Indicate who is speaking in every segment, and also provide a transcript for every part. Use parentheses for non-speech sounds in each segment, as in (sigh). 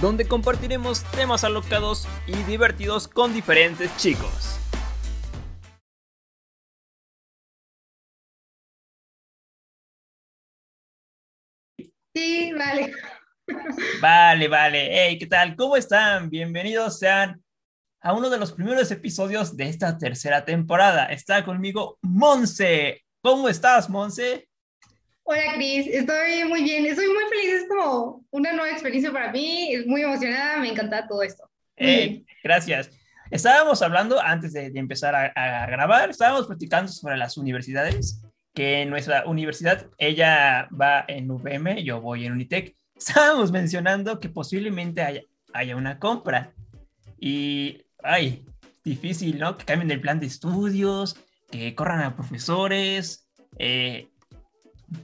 Speaker 1: donde compartiremos temas alocados y divertidos con diferentes chicos.
Speaker 2: Sí, vale.
Speaker 1: Vale, vale. Hey, ¿qué tal? ¿Cómo están? Bienvenidos sean a uno de los primeros episodios de esta tercera temporada. Está conmigo Monse. ¿Cómo estás, Monse?
Speaker 2: Hola Cris, estoy muy bien, estoy muy feliz, es como una nueva experiencia para mí, es muy emocionada, me encanta todo esto.
Speaker 1: gracias. Estábamos hablando, antes de, empezar a, grabar, estábamos platicando sobre las universidades, que en nuestra universidad, ella va en UVM, yo voy en Unitec, estábamos mencionando que posiblemente haya, haya una compra. Y, ay, difícil, ¿no? Que cambien el plan de estudios, que corran a profesores, eh,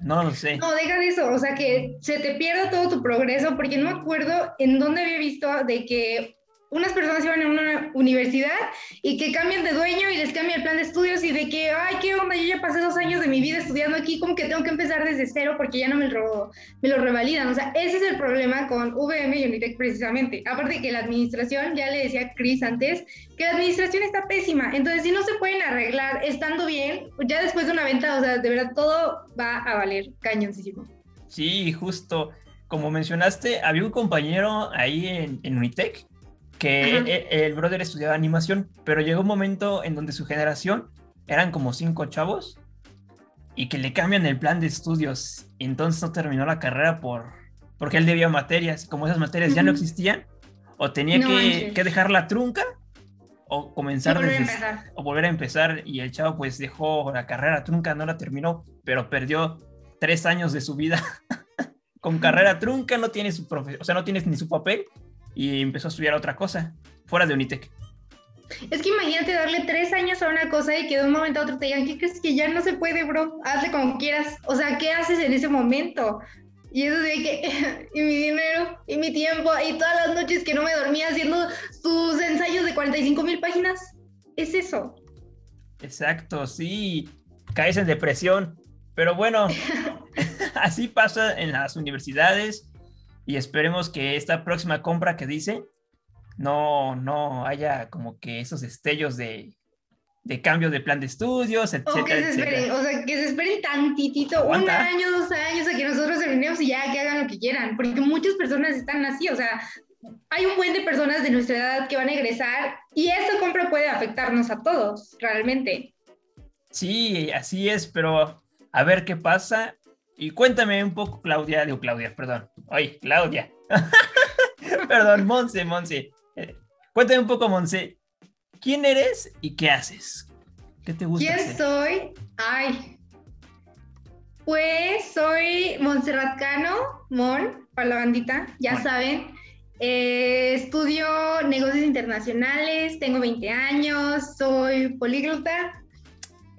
Speaker 1: no lo sé.
Speaker 2: No, deja de eso, o sea, que se te pierda todo tu progreso, porque no me acuerdo en dónde había visto de que unas personas iban a una universidad y que cambian de dueño y les cambia el plan de estudios y de que, ay, qué onda, yo ya pasé dos años de mi vida estudiando aquí, como que tengo que empezar desde cero porque ya no me lo, me lo revalidan. O sea, ese es el problema con VM y Unitec precisamente. Aparte que la administración, ya le decía Chris antes, que la administración está pésima. Entonces, si no se pueden arreglar estando bien, ya después de una venta, o sea, de verdad todo va a valer cañoncísimo.
Speaker 1: Sí, justo. Como mencionaste, había un compañero ahí en, en Unitec que e, el, brother estudiaba animación, pero llegó un momento en donde su generación eran como cinco chavos y que le cambian el plan de estudios. Y entonces no terminó la carrera por porque él debía materias. Como esas materias ya no existían, o tenía que, que, dejar la trunca o comenzar desde, o volver a empezar. Y el chavo pues dejó la carrera trunca, no la terminó, pero perdió tres años de su vida. (laughs) Con carrera trunca no tiene su profe o sea, no tienes ni su papel y empezó a estudiar otra cosa, fuera de Unitec.
Speaker 2: Es que imagínate darle tres años a una cosa y que de un momento a otro te digan, ¿qué crees que ya no se puede, bro? Hazle como quieras. O sea, ¿qué haces en ese momento? Y eso de que, (laughs) y mi dinero, y mi tiempo, y todas las noches que no me dormía haciendo sus ensayos de 45 mil páginas. Es eso.
Speaker 1: Exacto, sí. Caes en depresión. Pero bueno, (laughs) (laughs) así pasa en las universidades y esperemos que esta próxima compra que dice no, no haya como que esos destellos de, de cambio de plan de estudios, etcétera,
Speaker 2: o que se esperen, O sea, que se esperen tantitito, un año, dos años, a que nosotros terminemos y ya que hagan lo que quieran, porque muchas personas están así, o sea, hay un buen de personas de nuestra edad que van a egresar y esta compra puede afectarnos a todos, realmente.
Speaker 1: Sí, así es, pero a ver qué pasa. Y cuéntame un poco, Claudia, digo Claudia, perdón. Ay, Claudia. (laughs) perdón, Monse, Monse. Eh, cuéntame un poco, Monse. ¿Quién eres y qué haces? ¿Qué te gusta?
Speaker 2: ¿Quién soy? Ay. Pues soy Montserrat Cano, Mon, para la bandita, ya saben. Eh, estudio negocios internacionales, tengo 20 años, soy políglota,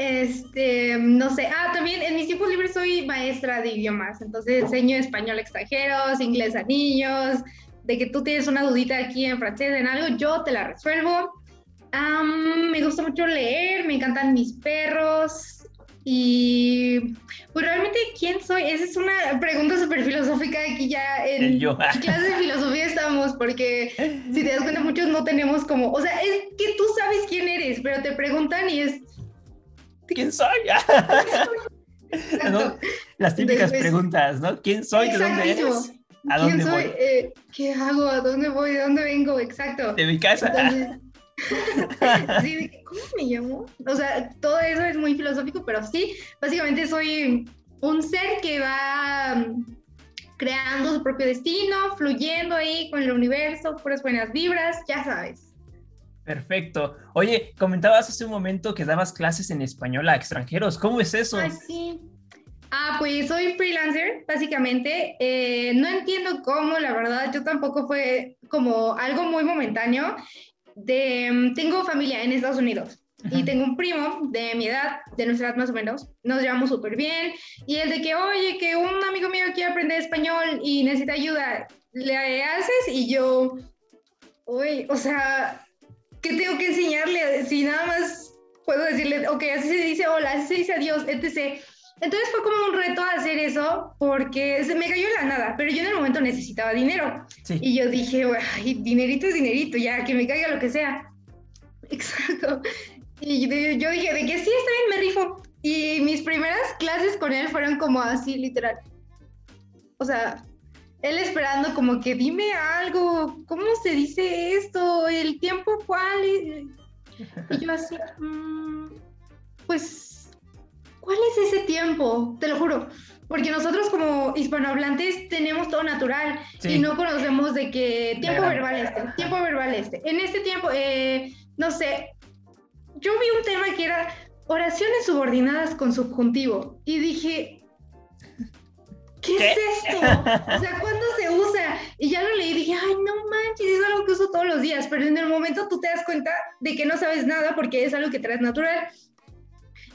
Speaker 2: este, no sé, ah, también en mis tiempos libres soy maestra de idiomas, entonces enseño español a extranjeros, inglés a niños, de que tú tienes una dudita aquí en francés en algo, yo te la resuelvo. me gusta mucho leer, me encantan mis perros. Y pues realmente quién soy, esa es una pregunta súper filosófica aquí ya en (laughs) clase de filosofía estamos, porque si te das cuenta muchos no tenemos como, o sea, es que tú sabes quién eres, pero te preguntan y es
Speaker 1: ¿quién soy? (laughs) Las típicas preguntas, ¿no? ¿Quién soy? ¿De dónde eres?
Speaker 2: ¿A dónde soy? Voy? Eh, ¿Qué hago? ¿A dónde voy? ¿De dónde vengo? Exacto.
Speaker 1: De mi casa. (laughs) (laughs)
Speaker 2: sí, ¿cómo me llamo? O sea, todo eso es muy filosófico, pero sí, básicamente soy un ser que va mm, creando su propio destino, fluyendo ahí con el universo, puras buenas vibras, ya sabes.
Speaker 1: Perfecto. Oye, comentabas hace un momento que dabas clases en español a extranjeros. ¿Cómo es eso?
Speaker 2: Ah, sí. Ah, pues soy freelancer, básicamente. Eh, no entiendo cómo, la verdad, yo tampoco fue como algo muy momentáneo. de, mm, tengo familia en Estados Unidos. Y tengo un primo de mi edad, de nuestra edad más o menos, nos llevamos súper bien. Y el de que, oye, que un amigo mío quiere aprender español y necesita ayuda, le haces y yo, uy, o sea, ¿qué tengo que enseñarle? Si nada más puedo decirle, ok, así se dice hola, así se dice adiós, etc. Entonces fue como un reto hacer eso porque se me cayó la nada, pero yo en el momento necesitaba dinero. Y yo dije, ay, dinerito es dinerito, ya, que me caiga lo que sea. (laughs) Exacto. Y yo dije, de que sí, está bien, me rifo. Y mis primeras clases con él fueron como así, literal. O sea, él esperando como que dime algo, ¿cómo se dice esto? ¿El tiempo cuál? Y yo así, mm, pues, ¿cuál es ese tiempo? Te lo juro. Porque nosotros como hispanohablantes tenemos todo natural y no conocemos de qué tiempo verbal este, tiempo verbal este. En este tiempo, eh, no sé, yo vi un tema que era oraciones subordinadas con subjuntivo y dije, ¿qué, es esto? O sea, ¿cuándo se usa? Y ya lo leí y dije, ay, no manches, es algo que uso todos los días, pero en el momento tú te das cuenta de que no sabes nada porque es algo que traes natural.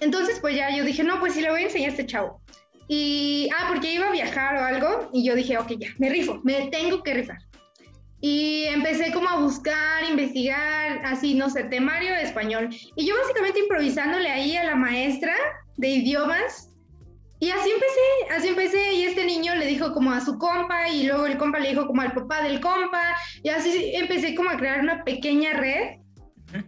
Speaker 2: Entonces, pues ya yo dije, no, pues sí le voy a enseñar a este chavo. Y, ah, porque iba a viajar o algo, y yo dije, ok, ya, me rifo, me tengo que rifar. Y empecé como a buscar, investigar, así, no sé, temario de español. Y yo básicamente improvisándole ahí a la maestra de idiomas. Y así empecé, así empecé. Y este niño le dijo como a su compa y luego el compa le dijo como al papá del compa. Y así empecé como a crear una pequeña red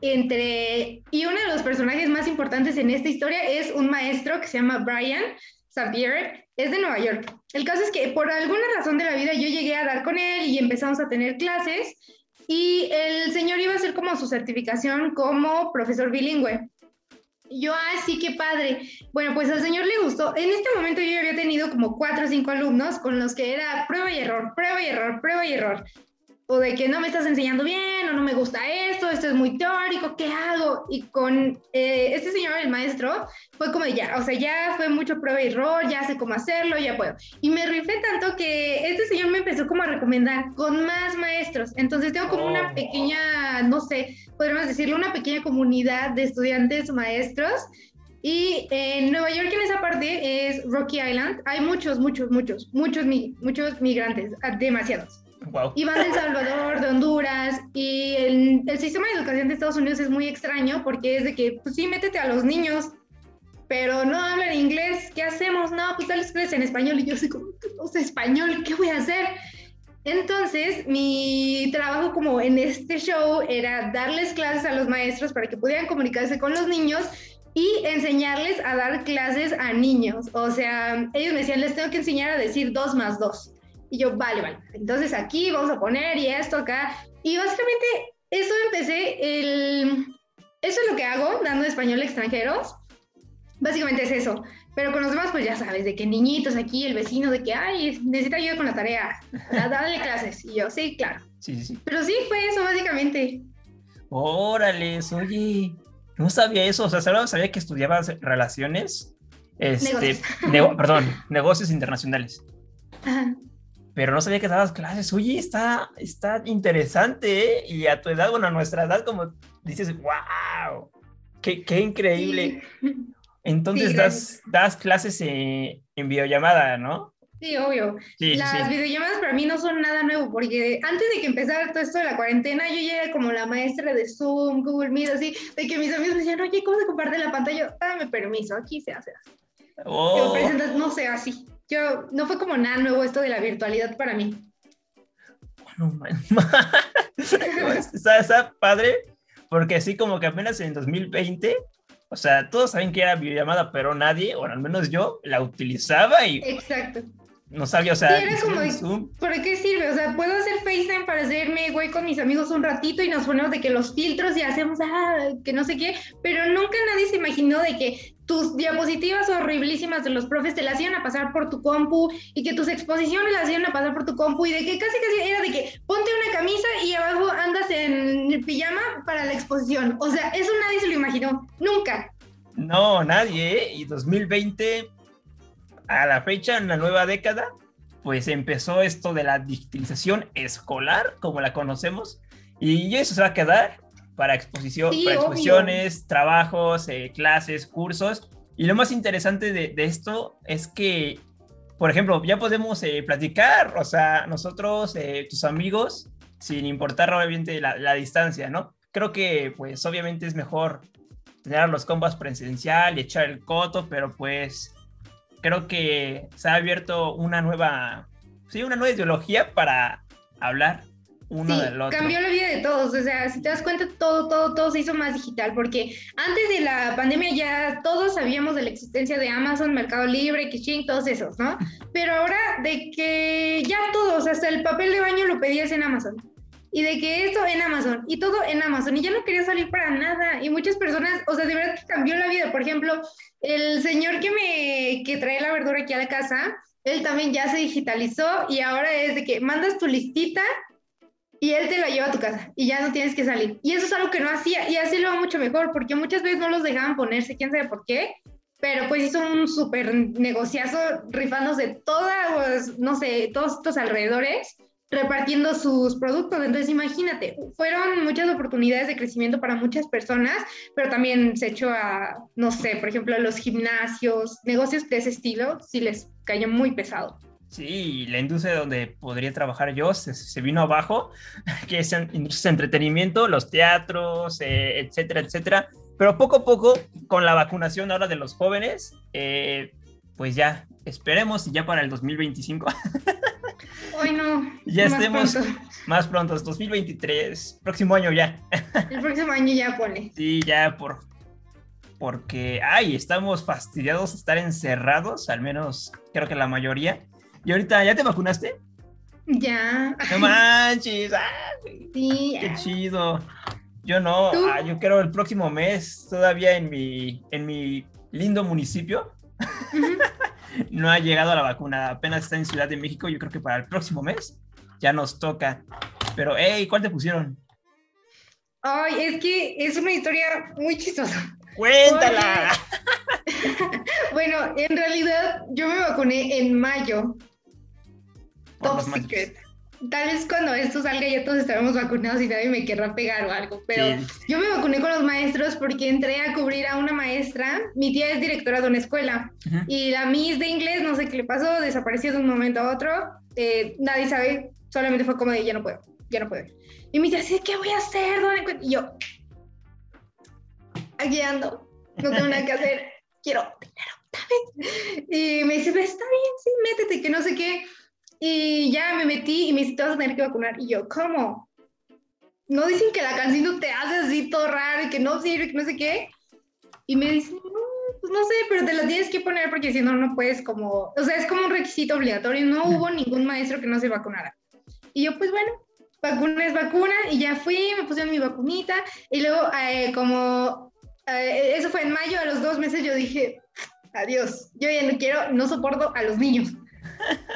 Speaker 2: entre... Y uno de los personajes más importantes en esta historia es un maestro que se llama Brian Xavier, es de Nueva York. El caso es que por alguna razón de la vida yo llegué a dar con él y empezamos a tener clases y el señor iba a hacer como su certificación como profesor bilingüe. Yo, ah, sí, qué padre. Bueno, pues al señor le gustó. En este momento yo había tenido como cuatro o cinco alumnos con los que era prueba y error, prueba y error, prueba y error o de que no me estás enseñando bien, o no me gusta esto, esto es muy teórico, ¿qué hago? Y con eh, este señor, el maestro, fue como ya, o sea, ya fue mucho prueba y error, ya sé cómo hacerlo, ya puedo. Y me rifé tanto que este señor me empezó como a recomendar con más maestros. Entonces tengo como una oh. pequeña, no sé, podríamos decirlo, una pequeña comunidad de estudiantes maestros. Y en Nueva York, en esa parte, es Rocky Island. Hay muchos, muchos, muchos, muchos, muchos migrantes, demasiados. Y van de El Salvador, de Honduras, y el, el, sistema de educación de Estados Unidos es muy extraño porque es de que, pues sí, métete a los niños, pero no hablan inglés, ¿qué hacemos? No, pues dales clases en español, y yo soy como, no sé español, ¿qué voy a hacer? Entonces, mi trabajo como en este show era darles clases a los maestros para que pudieran comunicarse con los niños y enseñarles a dar clases a niños. O sea, ellos me decían, les tengo que enseñar a decir dos más dos. Y yo, vale, vale. Entonces aquí vamos a poner y esto acá. Y básicamente eso empecé, el... eso es lo que hago dando español a extranjeros. Básicamente es eso. Pero con los demás, pues ya sabes, de que niñitos aquí, el vecino, de que, ay, necesita ayuda con la tarea, darle (laughs) clases. Y yo, sí, claro. Sí, sí. Pero sí, fue eso, básicamente.
Speaker 1: Órale, oye, no sabía eso. O sea, solo sabía que estudiabas relaciones, este, (laughs) perdón, negocios internacionales. Ajá pero no sabía que dabas clases. Oye, está, está interesante, ¿eh? Y a tu edad, bueno, a nuestra edad, como dices, wow, qué, qué increíble. Entonces das, das clases en, en videollamada, ¿no?
Speaker 2: Sí, obvio. Las videollamadas para mí no son nada nuevo, porque antes de que empezara todo esto de la cuarentena, yo ya era como la maestra de Zoom, Google Meet, así, de que mis amigos me decían, oye, ¿cómo se comparte la pantalla? Dame permiso, aquí se hace así. Oh. no sé, así yo, no fue como nada nuevo esto de la virtualidad para mí. Bueno, (laughs)
Speaker 1: está, está padre, porque así como que apenas en 2020, o sea, todos saben que era videollamada, pero nadie, o al menos yo, la utilizaba y...
Speaker 2: Exacto.
Speaker 1: No sabía, o sea,
Speaker 2: como, ¿por qué sirve? O sea, puedo hacer FaceTime para hacerme güey con mis amigos un ratito y nos ponemos de que los filtros y hacemos, ah, que no sé qué, pero nunca nadie se imaginó de que tus diapositivas horriblísimas de los profes te las iban a pasar por tu compu y que tus exposiciones las iban a pasar por tu compu y de que casi casi era de que ponte una camisa y abajo andas en pijama para la exposición. O sea, eso nadie se lo imaginó, nunca.
Speaker 1: No, nadie, ¿eh? y 2020 a la fecha, en la nueva década, pues empezó esto de la digitalización escolar, como la conocemos, y eso se va a quedar. Para, exposición, para exposiciones, trabajos, eh, clases, cursos. Y lo más interesante de, esto es que, por ejemplo, ya podemos eh, platicar, o sea, nosotros, eh, tus amigos, sin importar obviamente la, la, distancia, ¿no? Creo que, pues, obviamente es mejor tener los compas presencial y echar el coto, pero pues creo que se ha abierto una nueva, sí, una nueva ideología para hablar uno del otro.
Speaker 2: Cambió la vida de todos, o sea, si te das cuenta, todo, todo, todo se hizo más digital, porque antes de la pandemia ya todos sabíamos de la existencia de Amazon, Mercado Libre, Kishing, todos esos, ¿no? (laughs) Pero ahora de que ya todos, hasta el papel de baño lo pedías en Amazon. Y de que esto en Amazon, y todo en Amazon, y ya no quería salir para nada. Y muchas personas, o sea, de verdad que cambió la vida. Por ejemplo, el señor que me que trae la verdura aquí a la casa, él también ya se digitalizó y ahora es de que mandas tu listita y él te la lleva a tu casa y ya no tienes que salir. Y eso es algo que no hacía y así lo va mucho mejor porque muchas veces no los dejaban ponerse, quién sabe por qué, pero pues hizo un súper negociazo rifándose todas, no sé, todos estos alrededores repartiendo sus productos. Entonces, imagínate, fueron muchas oportunidades de crecimiento para muchas personas, pero también se echó a, no sé, por ejemplo, a los gimnasios, negocios de ese estilo, sí les cayó muy pesado.
Speaker 1: Sí, la industria donde podría trabajar yo se, vino abajo, (laughs) que es de entretenimiento, los teatros, eh, etcétera, etcétera. Pero poco a poco, con la vacunación ahora de los jóvenes, eh, pues ya, esperemos y ya para el 2025.
Speaker 2: Hoy (laughs) no.
Speaker 1: Ya estemos más pronto, 2023, próximo año ya. (laughs)
Speaker 2: El próximo año ya pone.
Speaker 1: Sí, ya por porque ay, estamos fastidiados de estar encerrados, al menos creo que la mayoría. Y ahorita, ¿ya te vacunaste?
Speaker 2: Ya.
Speaker 1: No (laughs) manches.
Speaker 2: sí.
Speaker 1: Qué chido. Yo no, ah, yo creo el próximo mes, todavía en mi, en mi lindo municipio, (laughs) no ha llegado a la vacuna. Apenas está en Ciudad de México. Yo creo que para el próximo mes ya nos toca. Pero, hey, ¿cuál te pusieron?
Speaker 2: Ay, es que es una historia muy chistosa.
Speaker 1: Cuéntala. (laughs)
Speaker 2: bueno, en realidad yo me vacuné en mayo top. Tal vez cuando esto salga ya todos estaremos vacunados y nadie me querrá pegar o algo, pero yo me vacuné con los maestros porque entré a cubrir a una maestra, mi tía es directora de una escuela y la Miss de inglés, no sé qué le pasó, desapareció de un momento a otro, eh, nadie sabe, solamente fue como de ya no puedo, ya no puedo. Y me dice, ¿qué voy a hacer? Y yo, aquí ando, no tengo nada que hacer, quiero dinero, Y me dice, está bien, sí, métete, que no sé qué. Y ya me metí y me dice, te vas a tener que vacunar. Y yo, ¿cómo? ¿No dicen que la canción te hace así todo raro y que no sirve, que no sé qué? Y me dice, no, pues no sé, pero te lo tienes que poner porque si no, no puedes como, o sea, es como un requisito obligatorio. No hubo ningún maestro que no se vacunara. Y yo, pues bueno, vacuna es vacuna y ya fui, me pusieron mi vacunita y luego eh, como, eh, eso fue en mayo, a los dos meses yo dije, adiós, yo ya no quiero, no soporto a los niños.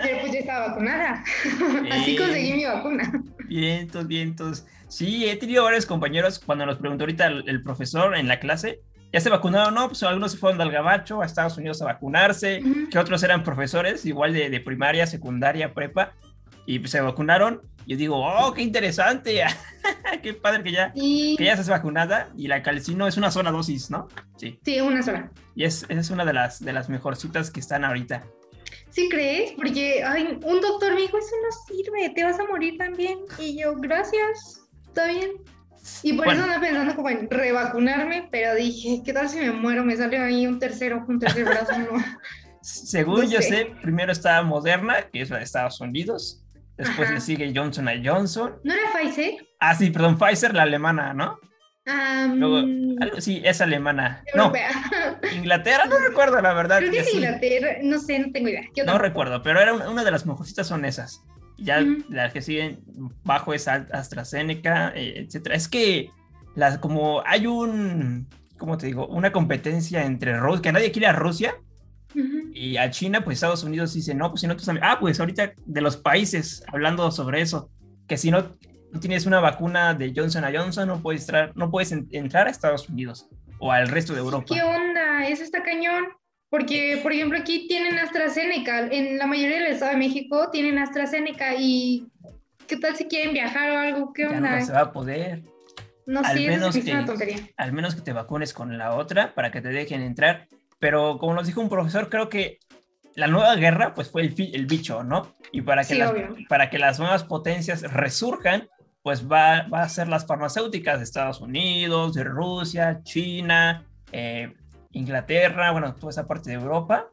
Speaker 2: Pero pues yo estaba vacunada. (laughs) Así conseguí mi vacuna.
Speaker 1: Vientos, vientos. Sí, he tenido varios compañeros cuando nos preguntó ahorita el, profesor en la clase, ¿ya se vacunaron? No, pues algunos se fueron al gabacho a Estados Unidos a vacunarse, que otros eran profesores, igual de, de, primaria, secundaria, prepa, y pues se vacunaron. Yo digo, oh, qué interesante, (laughs) qué padre que ya, que ya estás vacunada y la calcino es una sola dosis, ¿no?
Speaker 2: Sí. Sí, una sola.
Speaker 1: Y es, es una de las, de las mejorcitas que están ahorita.
Speaker 2: ¿Sí crees? Porque ay, un doctor me dijo, eso no sirve, te vas a morir también. Y yo, gracias, está bien. Y por eso ando pensando como en revacunarme, pero dije, ¿qué tal si me muero? Me sale ahí un tercero, un tercer brazo, no. (laughs)
Speaker 1: Según yo sé. primero está Moderna, que es la de Estados Unidos. Después le sigue Johnson Johnson.
Speaker 2: ¿No era Pfizer?
Speaker 1: Ah, sí, perdón, Pfizer, la alemana, ¿no? Sí, es alemana. No, (laughs) Inglaterra, no recuerdo la verdad.
Speaker 2: Creo que es Inglaterra, no sé, no tengo idea.
Speaker 1: no recuerdo, pero era una, de las mejorcitas son esas. Ya las que siguen bajo es AstraZeneca, eh, etcétera. Es que las, como hay un, ¿cómo te digo? Una competencia entre Rusia, que nadie quiere a Rusia. Y a China, pues Estados Unidos dice, no, pues si no, tú ah, pues ahorita de los países, hablando sobre eso, que si no no tienes una vacuna de Johnson Johnson, no puedes, entrar, no puedes entrar a Estados Unidos o al resto de Europa.
Speaker 2: ¿Qué onda? Eso está cañón. Porque, por ejemplo, aquí tienen AstraZeneca. En la mayoría del Estado de México tienen AstraZeneca. ¿Y qué tal si quieren viajar o algo? ¿Qué onda?
Speaker 1: Ya no se va a poder.
Speaker 2: No,
Speaker 1: al
Speaker 2: sí,
Speaker 1: menos
Speaker 2: es
Speaker 1: que,
Speaker 2: una tontería.
Speaker 1: Al menos que te vacunes con la otra para que te dejen entrar. Pero como nos dijo un profesor, creo que la nueva guerra pues fue el, el bicho, ¿no? Y para que,
Speaker 2: Sí,
Speaker 1: las,
Speaker 2: obvio.
Speaker 1: para que las nuevas potencias resurjan, pues va, va a ser las farmacéuticas de Estados Unidos, de Rusia, China, eh, Inglaterra, bueno, toda esa parte de Europa.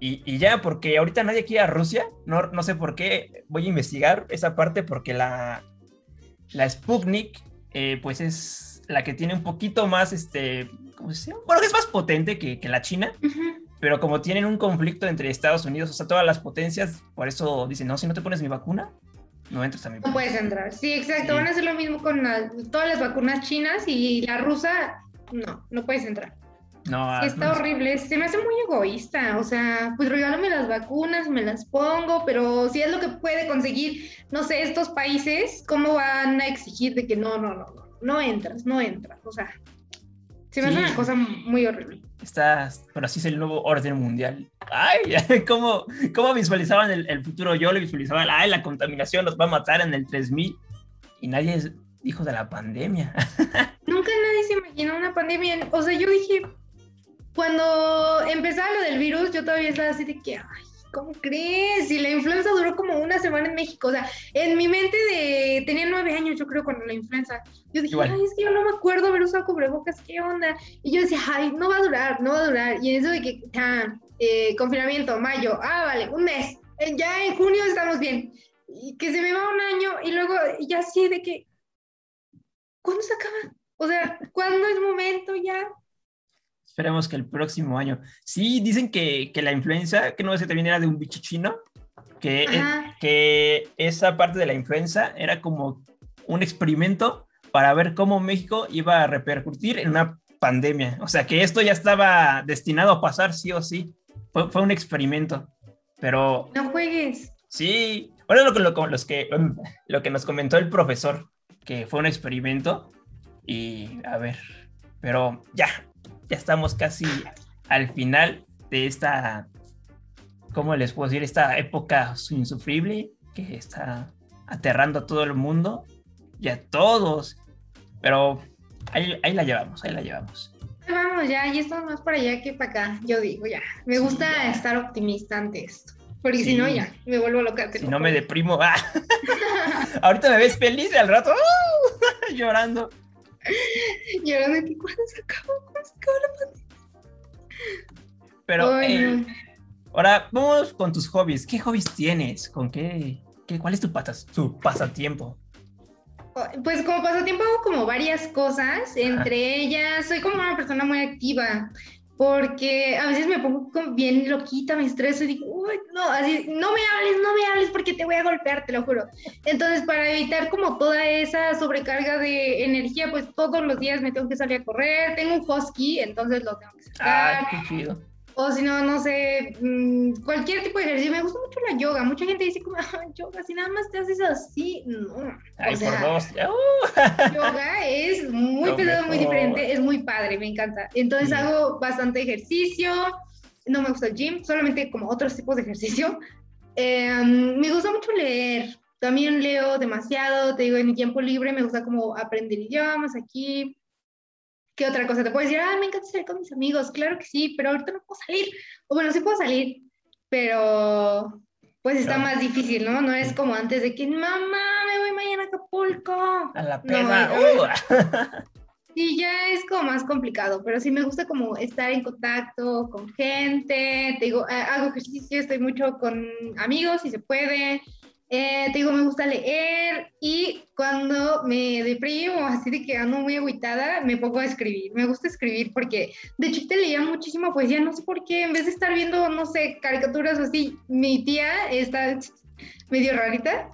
Speaker 1: Y, y ya, porque ahorita nadie quiere a Rusia, no, no sé por qué, voy a investigar esa parte porque la, la Sputnik, eh, pues es la que tiene un poquito más, este, ¿cómo se llama? Bueno, es más potente que, que la China, pero como tienen un conflicto entre Estados Unidos, o sea, todas las potencias, por eso dicen, no, si no te pones mi vacuna, no entras mi
Speaker 2: No puedes entrar. Sí, exacto.
Speaker 1: Sí.
Speaker 2: Van a hacer lo mismo con la- todas las vacunas chinas y la rusa, no, no puedes entrar.
Speaker 1: No,
Speaker 2: Sí,
Speaker 1: ah,
Speaker 2: está
Speaker 1: no,
Speaker 2: horrible. Se me hace muy egoísta. O sea, pues regálame las vacunas, me las pongo, pero si es lo que puede conseguir, no sé, estos países, ¿cómo van a exigir de que no, no, no, no, no entras, no entras? O sea, se me hace una cosa muy horrible.
Speaker 1: Está, pero así es el nuevo orden mundial. Ay, (laughs) ¿cómo, cómo visualizaban el, futuro? Yo lo visualizaba, ay, la contaminación nos va a matar en el 3000 y nadie dijo de la pandemia. (laughs)
Speaker 2: Nunca nadie se imaginó una pandemia. O sea, yo dije, cuando empezaba lo del virus, yo todavía estaba así de que, ay, ¿cómo crees? Y la influenza duró como una semana en México. O sea, en mi mente de, tenía nueve años, yo creo, cuando la influenza. Yo dije,
Speaker 1: Igual.
Speaker 2: ay, es que yo no me acuerdo haber usado cubrebocas, ¿qué onda? Y yo decía, ay, no va a durar, no va a durar. Y en eso de que, ah, eh, confinamiento, mayo, ah, vale, un mes. Eh, ya en junio estamos bien. Y que se me va un año y luego ya así de que, ¿cuándo se acaba? O sea, ¿cuándo es momento ya?
Speaker 1: Esperemos que el próximo año. Sí, dicen que, que la influenza, que no sé, también era de un bicho chino, que, es-
Speaker 2: Ajá.
Speaker 1: que esa parte de la influenza era como un experimento para ver cómo México iba a repercutir en una pandemia. O sea, que esto ya estaba destinado a pasar sí o sí. Fue, fue un experimento. Pero
Speaker 2: No juegues.
Speaker 1: sí, bueno, lo, lo, los que, lo que nos comentó el profesor, que fue un experimento. Y a ver, pero ya, ya estamos casi al final de esta, ¿cómo les puedo decir? Esta época insufrible que está aterrando a todo el mundo y a todos. Pero ahí, ahí la llevamos, ahí la llevamos.
Speaker 2: Ahí Vamos ya, y esto más para allá que para acá. Yo digo ya. Me
Speaker 1: Sí,
Speaker 2: gusta
Speaker 1: ya.
Speaker 2: estar optimista ante esto. Porque
Speaker 1: Sí.
Speaker 2: si no, ya, me vuelvo loca.
Speaker 1: Si no me deprimo, ¡ah! (laughs) (laughs) ahorita me ves feliz y al rato ¡uh! (laughs) llorando.
Speaker 2: Llorando cuándo se acabó,
Speaker 1: Pero eh, ahora vamos con tus hobbies. ¿Qué hobbies tienes? ¿Con qué? qué ¿Cuál es tu, patas, tu pasatiempo?
Speaker 2: Pues como pasatiempo hago como varias cosas, entre ellas soy como una persona muy activa, porque a veces me pongo bien loquita, me estreso y digo, uy, no, así, no me hables, no me hables porque te voy a golpear, te lo juro. Entonces, para evitar como toda esa sobrecarga de energía, pues todos los días me tengo que salir a correr, tengo un husky, entonces lo tengo que sacar.
Speaker 1: Ah, qué chido.
Speaker 2: O si no, no sé, mm, cualquier tipo de ejercicio. Me gusta mucho la yoga. Mucha gente dice como, "Ah, yoga, si nada más te haces así. No.
Speaker 1: Ay,
Speaker 2: o sea,
Speaker 1: por dos. uh.
Speaker 2: yoga es muy
Speaker 1: Lo
Speaker 2: pesado, muy diferente, es muy padre, me encanta. Entonces hago bastante ejercicio. No me gusta el gym, solamente como otros tipos de ejercicio. Eh, me gusta mucho leer. También leo demasiado, te digo, en mi tiempo libre me gusta como aprender idiomas aquí. ¿Qué otra cosa? Te puedo decir, ah, me encanta salir con mis amigos. Claro que sí, pero ahorita no puedo salir. O bueno, sí puedo salir, pero pues está
Speaker 1: Claro.
Speaker 2: más difícil, ¿no? No es como antes de que, mamá, me voy mañana a Acapulco.
Speaker 1: A la peda.
Speaker 2: no.
Speaker 1: uh. (laughs)
Speaker 2: Sí, ya es como más complicado, pero sí me gusta como estar en contacto con gente, te digo, ha- hago ejercicio, estoy mucho con amigos si se puede, eh, te digo, me gusta leer y cuando me deprimo, así de que ando muy agüitada, me pongo a escribir, me gusta escribir porque de chiquita leía muchísima poesía, no sé por qué, en vez de estar viendo, no sé, caricaturas o así, mi tía está medio rarita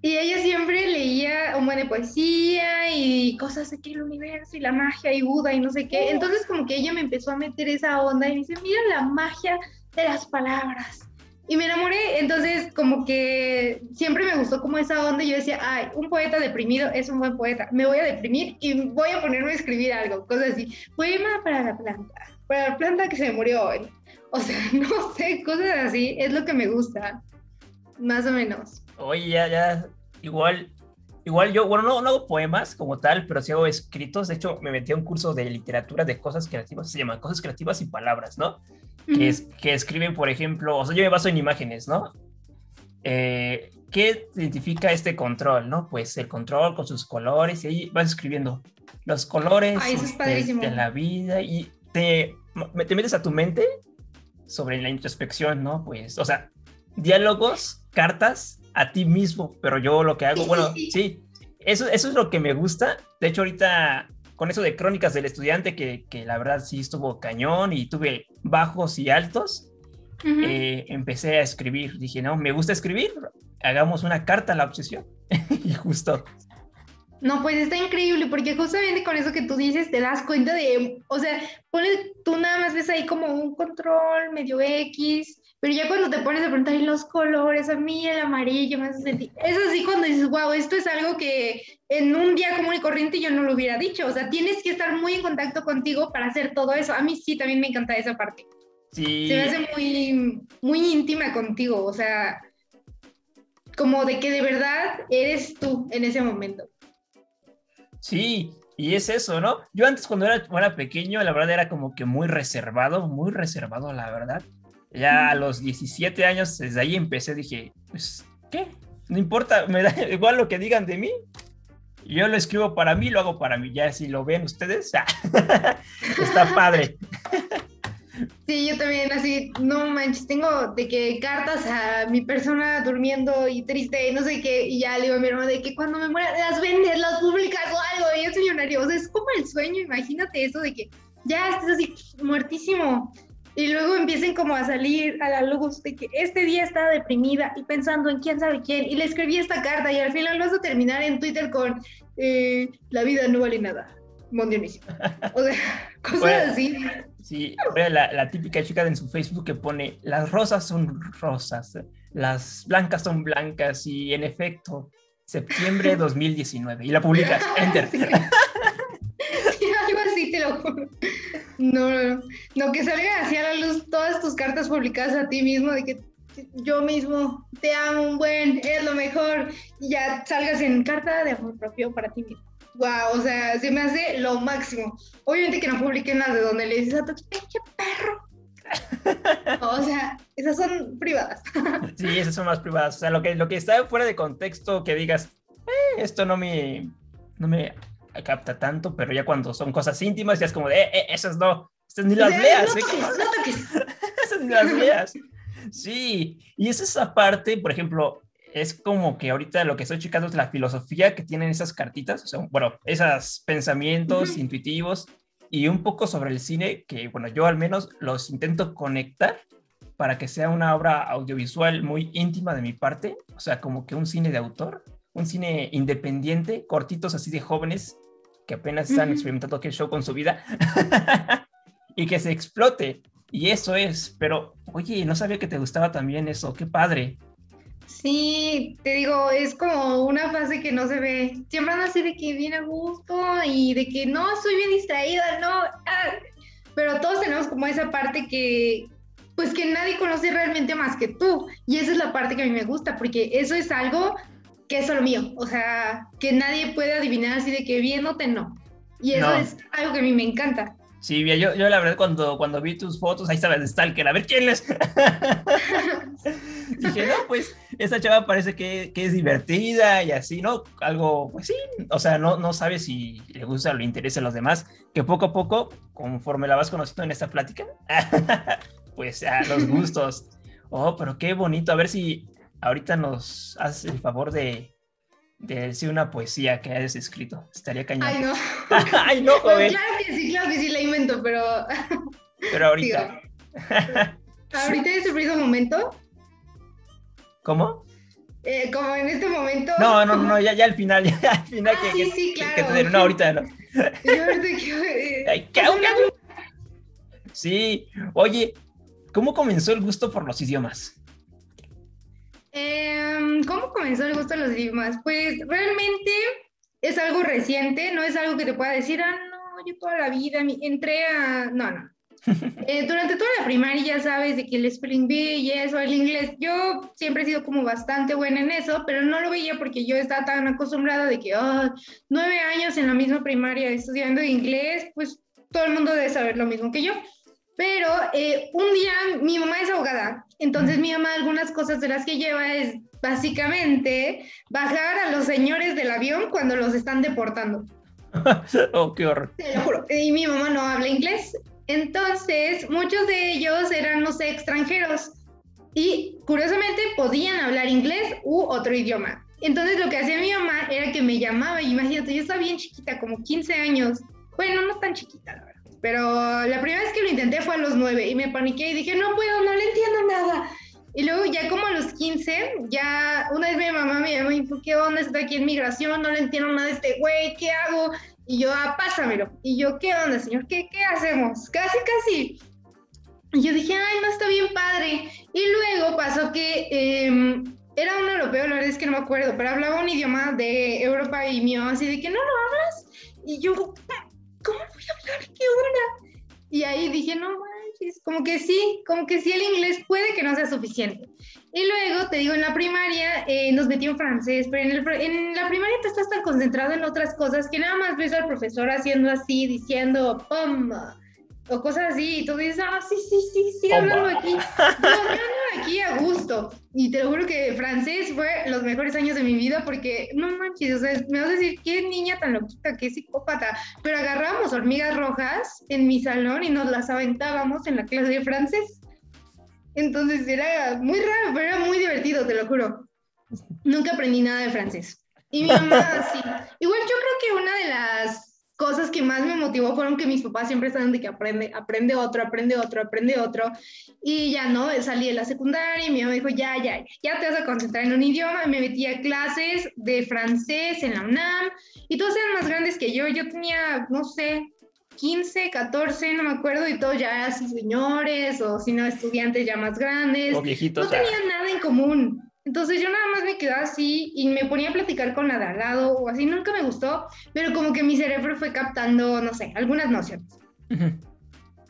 Speaker 2: y ella siempre leía un buen de poesía y cosas de que el universo y la magia y Buda y no sé qué. Entonces como que ella me empezó a meter esa onda y me dice, mira la magia de las palabras. Y me enamoré, entonces como que siempre me gustó como esa onda yo decía, ay, un poeta deprimido es un buen poeta, me voy a deprimir y voy a ponerme a escribir algo, cosas así. Poema para la planta, para la planta que se murió hoy. (laughs) O sea, no sé, cosas así, es lo que me gusta, más o menos.
Speaker 1: Oye, ya, ya, igual, igual yo, bueno, no, no hago poemas como tal, pero sí hago escritos. De hecho, me metí a un curso de literatura de cosas creativas, se llama Cosas Creativas y Palabras, ¿no? Que, es, que escriben, por ejemplo, o sea, yo me baso en imágenes, ¿no? Eh, ¿Qué identifica este control, no? Pues el control con sus colores, y ahí vas escribiendo los colores este, de la vida y te, te metes a tu mente sobre la introspección, ¿no? Pues, o sea, diálogos, cartas a ti mismo, pero yo lo que hago, bueno, sí, eso, eso es lo que me gusta. De hecho, ahorita con eso de crónicas del estudiante, que, que la verdad sí estuvo cañón y tuve bajos y altos, eh, empecé a escribir. Dije, no, me gusta escribir, hagamos una carta a la obsesión. (laughs) y justo.
Speaker 2: No, pues está increíble, porque justamente con eso que tú dices te das cuenta de, o sea, tú nada más ves ahí como un control medio X, pero ya cuando te pones a preguntar los colores, a mí el amarillo me hace sentir, es así cuando dices, wow, esto es algo que en un día común y corriente yo no lo hubiera dicho, o sea, tienes que estar muy en contacto contigo para hacer todo eso. A mí sí, también me encanta esa parte. Sí. Se me hace muy, muy íntima contigo, o sea, como de que de verdad eres tú en ese momento.
Speaker 1: Sí, y es eso, ¿no? Yo antes cuando era, era pequeño, la verdad era como que muy reservado, muy reservado, la verdad. Ya a los 17 años, desde ahí empecé, dije, pues, ¿qué? No importa, me da (laughs) igual lo que digan de mí. Yo lo escribo para mí, lo hago para mí. Ya si lo ven ustedes, (laughs) está padre. (laughs)
Speaker 2: Sí, yo también así, no manches, tengo de que cartas a mi persona durmiendo y triste y no sé qué, y ya le digo a mi hermano de que cuando me muera las vendes, las publicas o algo, y es millonario, o sea, es como el sueño, imagínate eso de que ya estés así muertísimo y luego empiecen como a salir a la luz de que este día estaba deprimida y pensando en quién sabe quién, y le escribí esta carta y al final vas a terminar en Twitter con eh, la vida no vale nada, mundialísimo. O sea, (laughs) cosas así.
Speaker 1: Sí, la, la, típica chica en su Facebook que pone, las rosas son rosas, las blancas son blancas y en efecto, septiembre (laughs) 2019, y la publicas, (laughs) enter.
Speaker 2: algo así, te lo juro. No, no, no. que salgan hacia la luz todas tus cartas publicadas a ti mismo, de que yo mismo te amo un buen, es lo mejor, y ya salgas en carta de amor propio para ti mismo. Wow, o sea, se me hace lo máximo. Obviamente que no publiquen las de donde le dices a tu ¡ay, qué perro! (laughs) o sea, esas son privadas. (laughs)
Speaker 1: sí, esas son más privadas. O sea, lo que, lo que está fuera de contexto, que digas, eh, esto no me, no me capta tanto, pero ya cuando son cosas íntimas ya es como de, eh, eh esas no, estas ni las leas. ¿eh? (laughs) esas ni las (laughs) leas. Sí, y es esa parte, por ejemplo, es como que ahorita lo que estoy checando es la filosofía que tienen esas cartitas, o sea, bueno, esos pensamientos intuitivos y un poco sobre el cine que, bueno, yo al menos los intento conectar para que sea una obra audiovisual muy íntima de mi parte, o sea, como que un cine de autor, un cine independiente, cortitos así de jóvenes que apenas están experimentando aquel show con su vida (laughs) y que se explote. Y eso es, pero oye, no sabía que te gustaba también eso, qué padre.
Speaker 2: Sí, te digo, es como una fase que no se ve. Siempre ando así de que viene a gusto y de que no, soy bien distraída, no. Ah, pero todos tenemos como esa parte que, pues que nadie conoce realmente más que tú. Y esa es la parte que a mí me gusta, porque eso es algo que es solo mío, o sea, que nadie puede adivinar así de que viéndote no. Y eso es algo que a mí me encanta.
Speaker 1: Sí, yo, yo la verdad cuando, cuando vi tus fotos, ahí estaba el Stalker, a ver quién es. (laughs) Dije, no, pues esta chava parece que, que, es divertida y así, ¿no? Algo, pues sí, o sea, no, no sabe si le gusta o le interesa a los demás, que poco a poco, conforme la vas conociendo en esta plática, (laughs) pues a los gustos. Oh, pero qué bonito, a ver si ahorita nos haces el favor de, de decir una poesía que hayas escrito. Estaría cañón.
Speaker 2: Ay, no. (laughs)
Speaker 1: Ay, no, joven.
Speaker 2: claro que sí, claro que sí la invento, pero. (laughs)
Speaker 1: Pero ahorita.
Speaker 2: ahorita es el preciso momento.
Speaker 1: ¿Cómo?
Speaker 2: Eh, como en este momento.
Speaker 1: No, no, no, ya, ya al final, (laughs) ya al final
Speaker 2: ah, que, sí, sí, claro.
Speaker 1: que, te No, ahorita no.
Speaker 2: Yo ahorita que.
Speaker 1: Ay, ¿qué, Sí, oye, ¿cómo comenzó el gusto por los idiomas?
Speaker 2: Em, ¿Cómo comenzó el gusto de los idiomas? Pues realmente es algo reciente, no es algo que te pueda decir, ah, no, yo toda la vida entré a... No, no. (laughs) Eh, durante toda la primaria ya sabes de que el spelling bee y eso, el inglés, yo siempre he sido como bastante buena en eso, pero no lo veía porque yo estaba tan acostumbrada de que oh, nueve años en la misma primaria estudiando inglés, pues todo el mundo debe saber lo mismo que yo. Pero eh, un día mi mamá es abogada, entonces mi mamá algunas cosas de las que lleva es básicamente bajar a los señores del avión cuando los están deportando. (laughs)
Speaker 1: oh, qué horror.
Speaker 2: Te lo juro. Y mi mamá no habla inglés. Entonces, muchos de ellos eran, no sé, extranjeros. Y curiosamente podían hablar inglés u otro idioma. Entonces, lo que hacía mi mamá era que me llamaba. Y imagínate, yo estaba bien chiquita, como 15 años. Bueno, no tan chiquita. Pero la primera vez que lo intenté fue a los 9 y me paniqué y dije, no puedo, no le entiendo nada. Y luego ya como a los 15, ya una vez mi mamá me llamó y dijo, ¿qué onda? Está aquí en migración, no le entiendo nada de este güey, ¿qué hago? Y yo, ah, pásamelo. Y yo, ¿qué onda, señor? ¿Qué, qué hacemos? Casi, casi. Y yo dije, ay, no, está bien padre. Y luego pasó que em, era un europeo, la verdad es que no me acuerdo, pero hablaba un idioma de Europa y mío, así de que no lo hablas. Y yo, ¿cómo voy a hablar? ¿Qué onda? Y ahí dije, no, como que sí, como que sí el inglés puede que no sea suficiente. Y luego, te digo, en la primaria eh, nos metió en francés, pero en, en, la primaria te estás tan concentrado en otras cosas que nada más ves al profesor haciendo así, diciendo, ¡pum! O cosas así, y tú dices, ah, sí, sí, sí, sí, hablando aquí, (laughs) hablando aquí a gusto. Y te lo juro que francés fue los mejores años de mi vida porque, no manches, o sea, me vas a decir, qué niña tan loquita, qué psicópata, pero agarrábamos hormigas rojas en mi salón y nos las aventábamos en la clase de francés. Entonces era muy raro, pero era muy divertido, te lo juro. Nunca aprendí nada de francés. Y mi mamá, (laughs) sí. Igual yo creo que una de las cosas que más me motivó fueron que mis papás siempre estaban de que aprende, aprende otro, aprende otro, aprende otro. Y ya no, salí de la secundaria y mi mamá dijo, ya, ya, ya te vas a concentrar en un idioma. Me metí a clases de francés en la UNAM y todos eran más grandes que yo. Yo tenía, no sé, 15, 14, no me acuerdo, y todos ya así señores o si no estudiantes ya más grandes.
Speaker 1: O viejitos.
Speaker 2: No tenían nada en común. Entonces yo nada más me quedaba así y me ponía a platicar con la de al lado o así, nunca me gustó, pero como que mi cerebro fue captando, no sé, algunas nociones.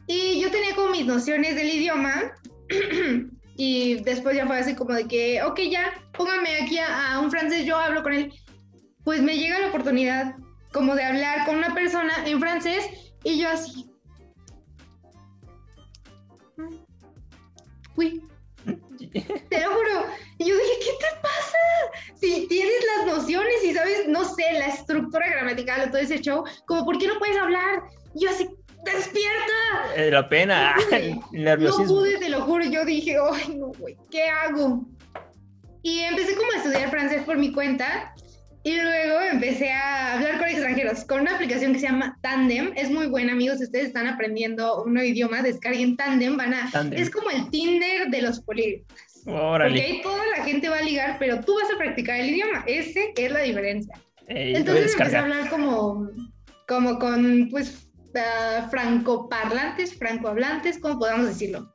Speaker 2: Y yo tenía como mis nociones del idioma (clears throat) y después ya fue así como de que, ok, ya, póngame aquí a, un francés, yo hablo con él. Pues me llega la oportunidad como de hablar con una persona en francés y yo así. Uy, (laughs) te lo juro. Y yo dije, ¿qué te pasa? Si tienes las nociones y sabes, no sé, la estructura gramatical todo ese show, como, ¿por qué no puedes hablar? Y yo así, despierta.
Speaker 1: Eh, la pena, (laughs)
Speaker 2: nerviosismo. No pude, te lo juro. Yo dije, ay, no, güey, ¿qué hago? Y empecé como a estudiar francés por mi cuenta. Y luego empecé a hablar con extranjeros con una aplicación que se llama Tandem. Es muy buena, amigos. Si ustedes están aprendiendo un nuevo idioma, descarguen Tandem. Van a, Es como el Tinder de los polígonos. Porque ahí toda la gente va a ligar, pero tú vas a practicar el idioma. Ese es la diferencia. Entonces empecé a hablar como, como con, pues, uh, francoparlantes, francohablantes, como podamos decirlo.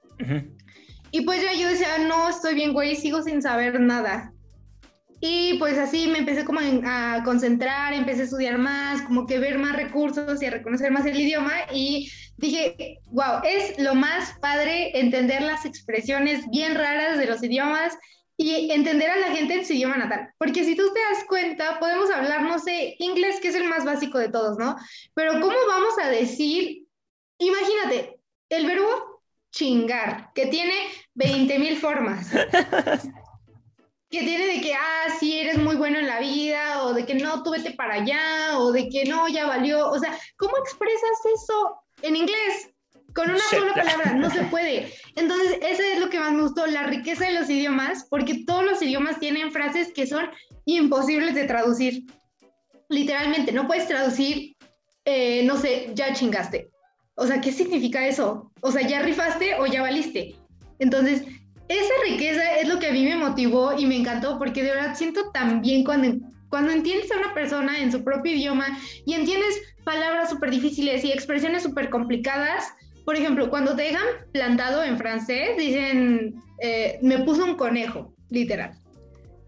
Speaker 2: Y pues ya yo decía, no, estoy bien, güey, sigo sin saber nada. Y pues así me empecé como a concentrar, empecé a estudiar más, como que ver más recursos y a reconocer más el idioma y dije, wow, es lo más padre entender las expresiones bien raras de los idiomas y entender a la gente en su idioma natal. Porque si tú te das cuenta, podemos hablar, no sé, inglés, que es el más básico de todos, ¿no? Pero ¿cómo vamos a decir, imagínate, el verbo chingar, que tiene 20 mil formas. (laughs) que tiene de que, ah, sí, eres muy bueno en la vida, o de que no, tú vete para allá, o de que no, ya valió. O sea, ¿cómo expresas eso en inglés? Con una sola palabra, no se (laughs) puede. Entonces, eso es lo que más me gustó, la riqueza de los idiomas, porque todos los idiomas tienen frases que son imposibles de traducir. Literalmente, no puedes traducir, eh, no sé, ya chingaste. O sea, ¿qué significa eso? O sea, ya rifaste o ya valiste. Entonces, esa riqueza es lo que a mí me motivó y me encantó porque de verdad siento tan bien cuando, cuando entiendes a una persona en su propio idioma y entiendes palabras súper difíciles y expresiones súper complicadas. Por ejemplo, cuando te dejan plantado en francés, dicen, eh, me puso un conejo, literal.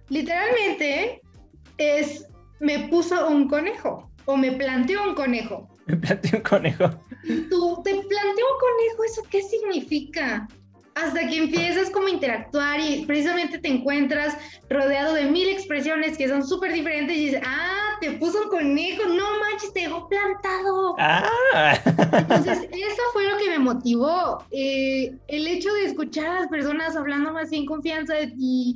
Speaker 2: Literalmente es, me puso un conejo o me planteó un conejo. (laughs)
Speaker 1: Me planteó un conejo.
Speaker 2: Tú te planteó un hijo, ¿eso qué significa? Hasta que empiezas como a interactuar y precisamente te encuentras rodeado de mil expresiones que son súper diferentes y dices, ah, te puso un conejo, no manches, te dejó plantado. Ah. Entonces, eso fue lo que me motivó. Eh, el hecho de escuchar a las personas hablando más en confianza y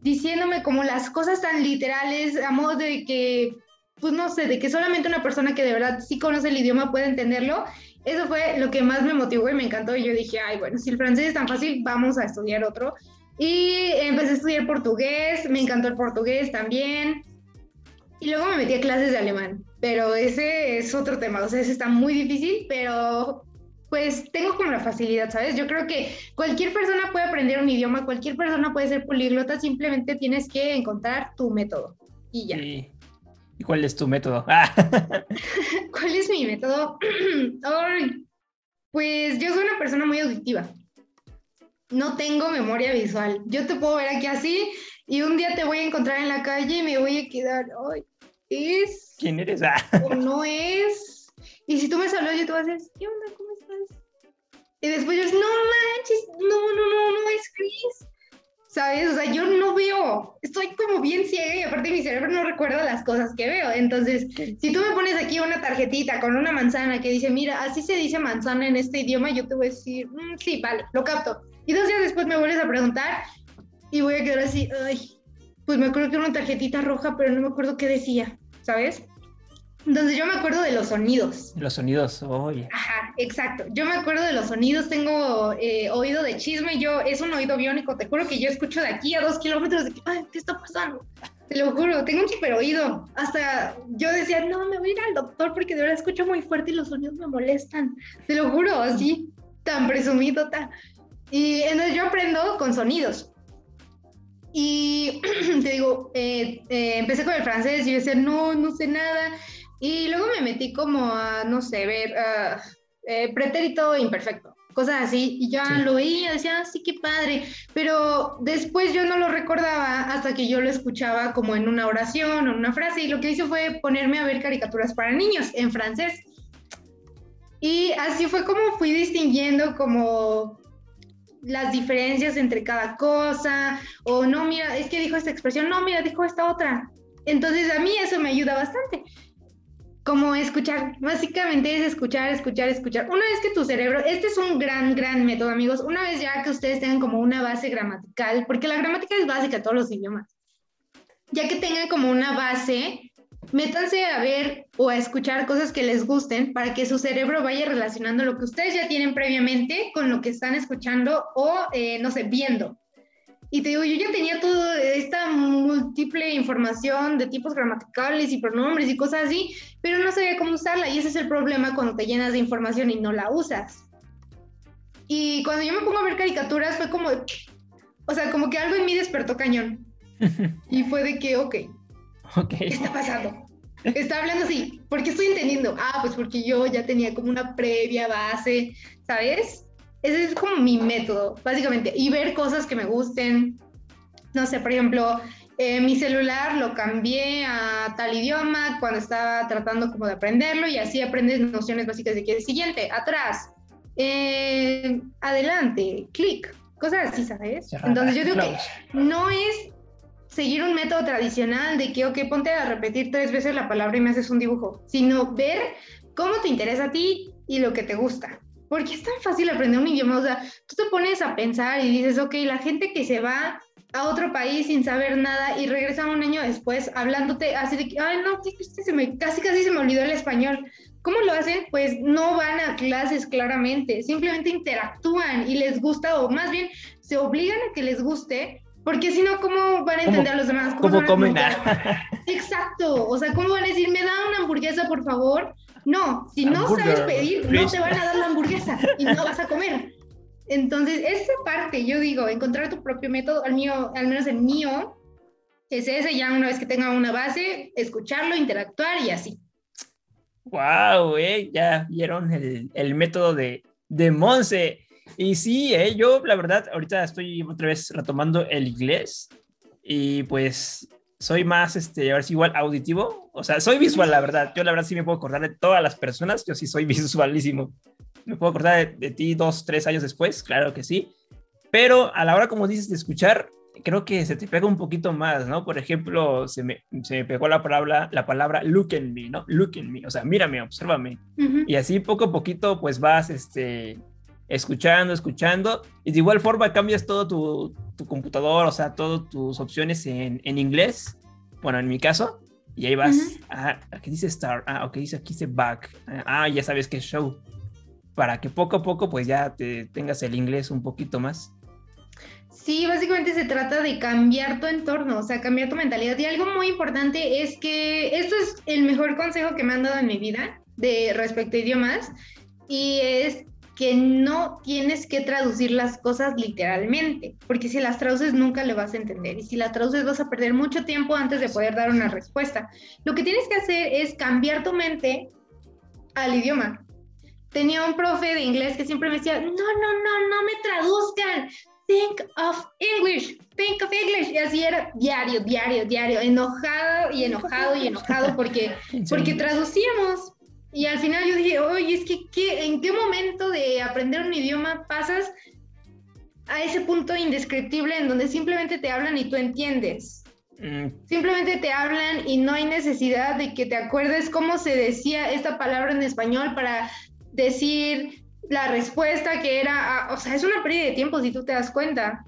Speaker 2: diciéndome como las cosas tan literales, a modo de que, pues no sé, de que solamente una persona que de verdad sí conoce el idioma puede entenderlo eso fue lo que más me motivó y me encantó. Y yo dije, ay, bueno, si el francés es tan fácil, vamos a estudiar otro. Y empecé a estudiar portugués, me encantó el portugués también. Y luego me metí a clases de alemán, pero ese es otro tema, o sea, ese está muy difícil, pero pues tengo como la facilidad, ¿sabes? Yo creo que cualquier persona puede aprender un idioma, cualquier persona puede ser políglota, simplemente tienes que encontrar tu método y ya. Sí.
Speaker 1: ¿Y cuál es tu método? (laughs)
Speaker 2: ¿Cuál es mi método? (clears throat) pues yo soy una persona muy auditiva. No tengo memoria visual. Yo te puedo ver aquí así y un día te voy a encontrar en la calle y me voy a quedar, ay, ¿es?
Speaker 1: ¿Quién eres? (laughs)
Speaker 2: ¿O no es? Y si tú me saludas, yo te voy a decir, ¿qué onda? ¿Cómo estás? Y después yo, no manches, no, no, no, no es Chris. ¿Sabes? O sea, yo no veo, estoy como bien ciega y aparte mi cerebro no recuerda las cosas que veo. Entonces, si tú me pones aquí una tarjetita con una manzana que dice, mira, así se dice manzana en este idioma, yo te voy a decir, mm, sí, vale, lo capto. Y dos días después me vuelves a preguntar y voy a quedar así, ay, pues me acuerdo que era una tarjetita roja, pero no me acuerdo qué decía, ¿sabes? Entonces yo me acuerdo de los sonidos.
Speaker 1: Los sonidos, oye.
Speaker 2: Ajá, exacto. Yo me acuerdo de los sonidos, tengo eh, oído de chisme, yo es un oído biónico, te juro que yo escucho de aquí a dos kilómetros de que, ay, ¿qué está pasando? Te lo juro, tengo un super oído. Hasta yo decía, no, me voy a ir al doctor porque de verdad escucho muy fuerte y los sonidos me molestan. Te lo juro, así, tan presumido, tan... Y entonces yo aprendo con sonidos. Y (clears throat) te digo, eh, eh, empecé con el francés y yo decía, no, no sé nada. Y luego me metí como a, no sé, ver uh, pretérito imperfecto, cosas así. Y ya lo veía, decía, ah, sí, qué padre. Pero después yo no lo recordaba hasta que yo lo escuchaba como en una oración o en una frase. Y lo que hice fue ponerme a ver caricaturas para niños en francés. Y así fue como fui distinguiendo como las diferencias entre cada cosa, o no, mira, es que dijo esta expresión, no, mira, dijo esta otra. Entonces a mí eso me ayuda bastante como escuchar, básicamente es escuchar, escuchar, escuchar. Una vez que tu cerebro, este es un gran, gran método, amigos, una vez ya que ustedes tengan como una base gramatical, porque la gramática es básica en todos los idiomas, ya que tengan como una base, métanse a ver o a escuchar cosas que les gusten para que su cerebro vaya relacionando lo que ustedes ya tienen previamente con lo que están escuchando o, eh, no sé, viendo. Y te digo, yo ya tenía toda esta múltiple información de tipos gramaticales y pronombres y cosas así, pero no sabía cómo usarla y ese es el problema cuando te llenas de información y no la usas. Y cuando yo me pongo a ver caricaturas fue como, o sea, como que algo en mí despertó cañón. (laughs) Y fue de que, ok, okay. ¿qué está pasando? Está hablando así, ¿por qué estoy entendiendo? Ah, pues porque yo ya tenía como una previa base, ¿sabes? Ese es como mi método, básicamente. Y ver cosas que me gusten. No sé, por ejemplo, eh, mi celular lo cambié a tal idioma cuando estaba tratando como de aprenderlo y así aprendes nociones básicas de que es siguiente, atrás, eh, adelante, clic, cosas así, ¿sabes? Entonces yo digo que no es seguir un método tradicional de que, ok, ponte a repetir tres veces la palabra y me haces un dibujo, sino ver cómo te interesa a ti y lo que te gusta. Porque es tan fácil aprender un idioma, o sea, tú te pones a pensar y dices, ok, la gente que se va a otro país sin saber nada y regresa un año después hablándote así de que, ay, no, se me, casi casi se me olvidó el español. ¿Cómo lo hacen? Pues no van a clases claramente, simplemente interactúan y les gusta, o más bien se obligan a que les guste, porque si no, ¿cómo van a entender a los demás?
Speaker 1: ¿Cómo, comen? (laughs)
Speaker 2: Exacto, o sea, ¿cómo van a decir, me da una hamburguesa, por favor? No, si no sabes pedir, no te van a dar la hamburguesa y no vas a comer. Entonces, esa parte, yo digo, encontrar tu propio método, al mío, al menos el mío, es ese, ya una vez que tenga una base, escucharlo, interactuar y así.
Speaker 1: Wow, eh, ya vieron el, el método de, de Monse. Y sí, eh, yo la verdad, ahorita estoy otra vez retomando el inglés y pues soy más, este, a ver si igual auditivo. O sea, soy visual, la verdad. Yo la verdad sí me puedo acordar de todas las personas. Yo sí soy (laughs) visualísimo. me puedo acordar de, ti dos, tres años después, claro que sí. Pero a la hora, como dices, de escuchar, creo que se te pega un poquito más, ¿no? Por ejemplo, se me, se me pegó la palabra, la palabra look at me, ¿no? Look at me, o sea, mírame, obsérvame. Y así poco a poquito, pues vas, este, escuchando, escuchando, y de igual forma cambias todo tu, tu computador, o sea, todas tus opciones en, en, inglés, bueno, en mi caso, y ahí vas, ah, aquí dice start, ah, ok, dice aquí dice back, ah, ya sabes que es show, para que poco a poco pues ya te tengas el inglés un poquito más.
Speaker 2: Sí, básicamente se trata de cambiar tu entorno, o sea, cambiar tu mentalidad. Y algo muy importante es que esto es el mejor consejo que me han dado en mi vida de respecto a idiomas y es que no tienes que traducir las cosas literalmente, porque si las traduces nunca le vas a entender y si las traduces vas a perder mucho tiempo antes de poder dar una respuesta. Lo que tienes que hacer es cambiar tu mente al idioma. Tenía un profe de inglés que siempre me decía, no, no, no, no me traduzcan, think of English, think of English. Y así era diario, diario, diario, enojado y enojado y enojado porque, (laughs) porque traducíamos. Y al final yo dije, oye, es que ¿qué, ¿en qué momento de aprender un idioma pasas a ese punto indescriptible en donde simplemente te hablan y tú entiendes? Mm. Simplemente te hablan y no hay necesidad de que te acuerdes cómo se decía esta palabra en español para decir la respuesta que era, ah, o sea, es una pérdida de tiempo si tú te das cuenta.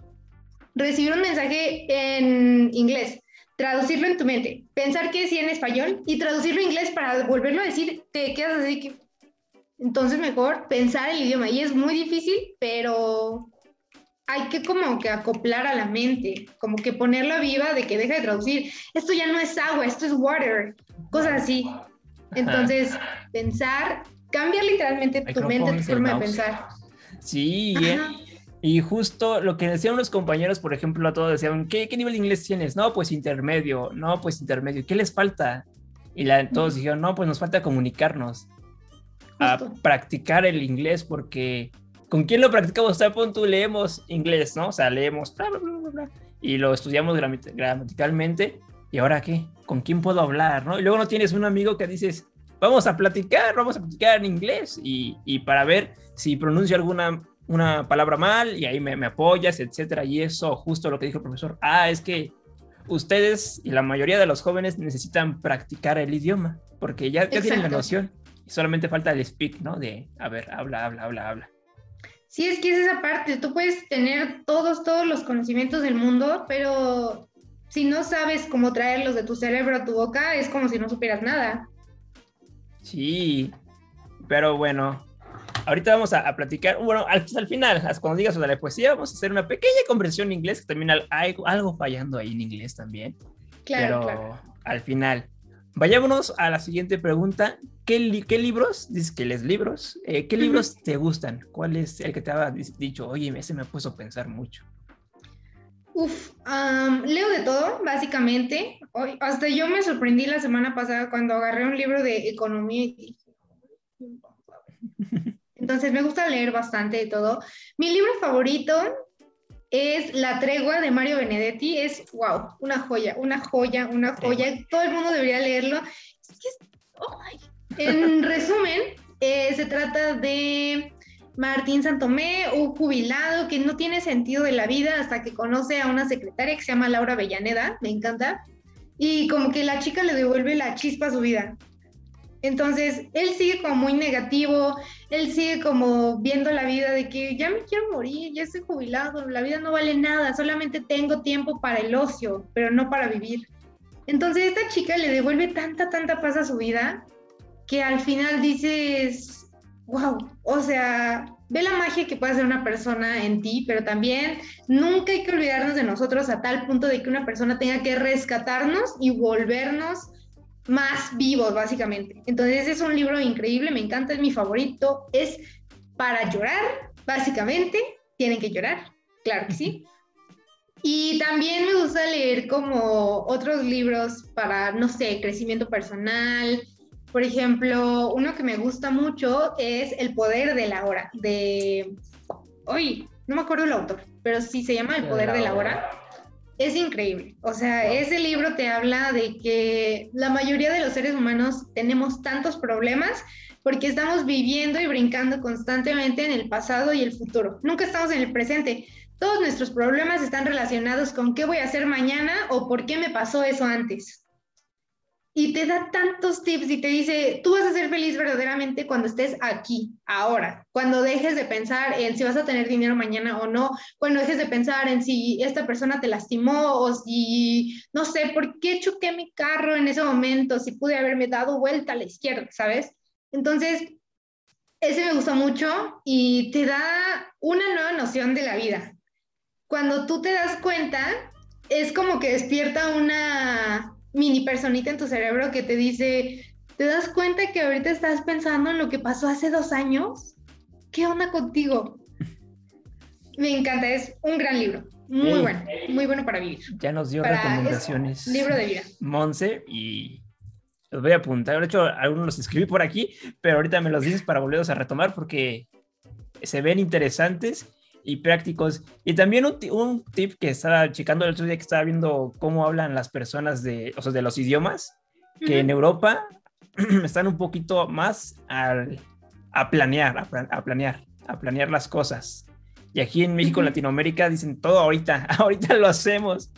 Speaker 2: Recibir un mensaje en inglés, traducirlo en tu mente, pensar que decía en español y traducirlo en inglés para volverlo a decir, te quedas así que... Entonces mejor pensar el idioma y es muy difícil, pero hay que como que acoplar a la mente, como que ponerla viva de que deja de traducir, esto ya no es agua, esto es water, cosas así. Entonces, pensar cambia literalmente tu mente, tu forma de pensar.
Speaker 1: Sí, eh, y justo lo que decían los compañeros, por ejemplo, a todos decían, ¿qué, ¿qué, nivel de inglés tienes? No, pues intermedio, no, pues intermedio, ¿qué les falta? Y la, todos dijeron, no, pues nos falta comunicarnos, a practicar el inglés, porque ¿con quién lo practicamos? Sea, punto leemos inglés, ¿no? O sea, leemos, bla, bla, bla, y lo estudiamos gramaticalmente, ¿y ahora qué? ¿Con quién puedo hablar, no? Y luego no tienes un amigo que dices, vamos a platicar, vamos a platicar en inglés y, y para ver si pronuncio alguna una palabra mal y ahí me, me, apoyas, etcétera. Y eso, justo lo que dijo el profesor, ah, es que ustedes y la mayoría de los jóvenes necesitan practicar el idioma porque ya, ya tienen la noción y solamente falta el speak, ¿no? De, a ver, habla, habla, habla, habla.
Speaker 2: Sí, es que es esa parte, tú puedes tener todos, todos los conocimientos del mundo, pero si no sabes cómo traerlos de tu cerebro a tu boca, es como si no supieras nada.
Speaker 1: Sí, pero bueno, ahorita vamos a, platicar, bueno, al, al, final, cuando digas sobre la poesía, vamos a hacer una pequeña conversión en inglés, que también hay algo fallando ahí en inglés también. Claro, pero al final. Vayámonos a la siguiente pregunta. ¿Qué, qué libros, dices que les libros, eh, qué libros te gustan? ¿Cuál es el que te ha dicho, oye, ese me ha puesto a pensar mucho?
Speaker 2: Uf, leo de todo, básicamente. Hoy, hasta yo me sorprendí la semana pasada cuando agarré un libro de economía y Entonces me gusta leer bastante de todo. Mi libro favorito es La tregua de Mario Benedetti. Es, wow, una joya, una joya, una joya. Todo el mundo debería leerlo. En (laughs) resumen, eh, se trata de Martín Santomé, un jubilado que no tiene sentido de la vida hasta que conoce a una secretaria que se llama Laura Bellaneda, me encanta, y como que la chica le devuelve la chispa a su vida. Entonces, él sigue como muy negativo, él sigue como viendo la vida de que ya me quiero morir, ya estoy jubilado, la vida no vale nada, solamente tengo tiempo para el ocio, pero no para vivir. Entonces, esta chica le devuelve tanta, tanta paz a su vida que al final dices, wow, o sea, ve la magia que puede hacer una persona en ti, pero también nunca hay que olvidarnos de nosotros a tal punto de que una persona tenga que rescatarnos y volvernos más vivos, básicamente. Entonces es un libro increíble, me encanta, es mi favorito, es para llorar, básicamente, tienen que llorar, claro que sí. Y también me gusta leer como otros libros para, no sé, crecimiento personal. Por ejemplo, uno que me gusta mucho es El poder de la hora, de... Uy, no me acuerdo el autor, pero sí se llama El poder de la hora es increíble. O sea, ese libro te habla de que la mayoría de los seres humanos tenemos tantos problemas, porque estamos viviendo y brincando constantemente en el pasado y el futuro. Nunca estamos en el presente. Todos nuestros problemas están relacionados con qué voy a hacer mañana o por qué me pasó eso antes y te da tantos tips y te dice, tú vas a ser feliz verdaderamente cuando estés aquí, ahora, cuando dejes de pensar en si vas a tener dinero mañana o no, cuando dejes de pensar en si esta persona te lastimó o si, no sé, por qué choqué mi carro en ese momento, si pude haberme dado vuelta a la izquierda, ¿sabes? Entonces, ese me gusta mucho y te da una nueva noción de la vida. Cuando tú te das cuenta, es como que despierta una mini personita en tu cerebro que te dice, ¿te das cuenta que ahorita estás pensando en lo que pasó hace dos años? ¿Qué onda contigo? Me encanta, es un gran libro. Muy bueno, muy bueno para vivir.
Speaker 1: Ya nos dio recomendaciones.
Speaker 2: Libro de vida.
Speaker 1: Monse, y los voy a apuntar. De hecho, algunos los escribí por aquí, pero ahorita me los dices para volverlos a retomar porque se ven interesantes y prácticos. Y también un, tip que estaba checando el otro día que estaba viendo cómo hablan las personas de, o sea, de los idiomas, que en Europa (clears throat) están un poquito más a planear, a, planear, a planear las cosas. Y aquí en México, Latinoamérica, dicen todo ahorita, (laughs) ahorita lo hacemos.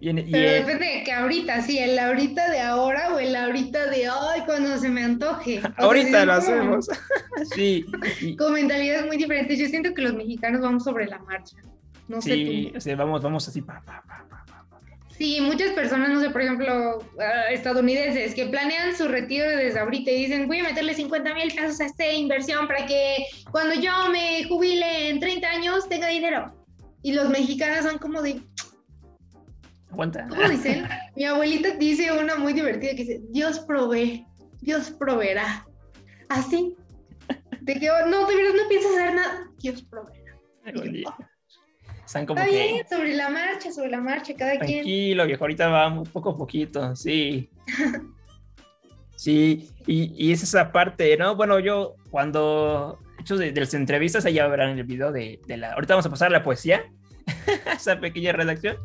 Speaker 2: Y Pero depende de que ahorita, sí, el ahorita de ahora o el ahorita de hoy cuando se me antoje. (laughs)
Speaker 1: ahorita lo hacemos. (laughs) sí.
Speaker 2: Con mentalidades muy diferentes. Yo siento que los mexicanos vamos sobre la marcha. No
Speaker 1: sí, sé tú. vamos, vamos así. Pa, pa, pa,
Speaker 2: sí, muchas personas, no sé, por ejemplo, ah, estadounidenses, que planean su retiro desde ahorita y dicen, voy a meterle 50 mil pesos a esta inversión para que cuando yo me jubile en 30 años tenga dinero. Y los mexicanos son como de,
Speaker 1: Aguanta.
Speaker 2: ¿Cómo dicen? (laughs) Mi abuelita dice una muy divertida que dice, Dios provee, Dios proveerá. Así. De que, oh, no, de verdad no piensas hacer nada, Dios proveerá.
Speaker 1: Están como que...
Speaker 2: sobre la marcha, sobre la marcha, cada
Speaker 1: quien. Tranquilo, viejo, ahorita vamos poco a poquito, sí. (laughs) sí, y, y, es esa parte, ¿no? Bueno, yo cuando hecho de, de las entrevistas, allá verán el video de, de la... Ahorita vamos a pasar a la poesía (laughs) esa pequeña redacción.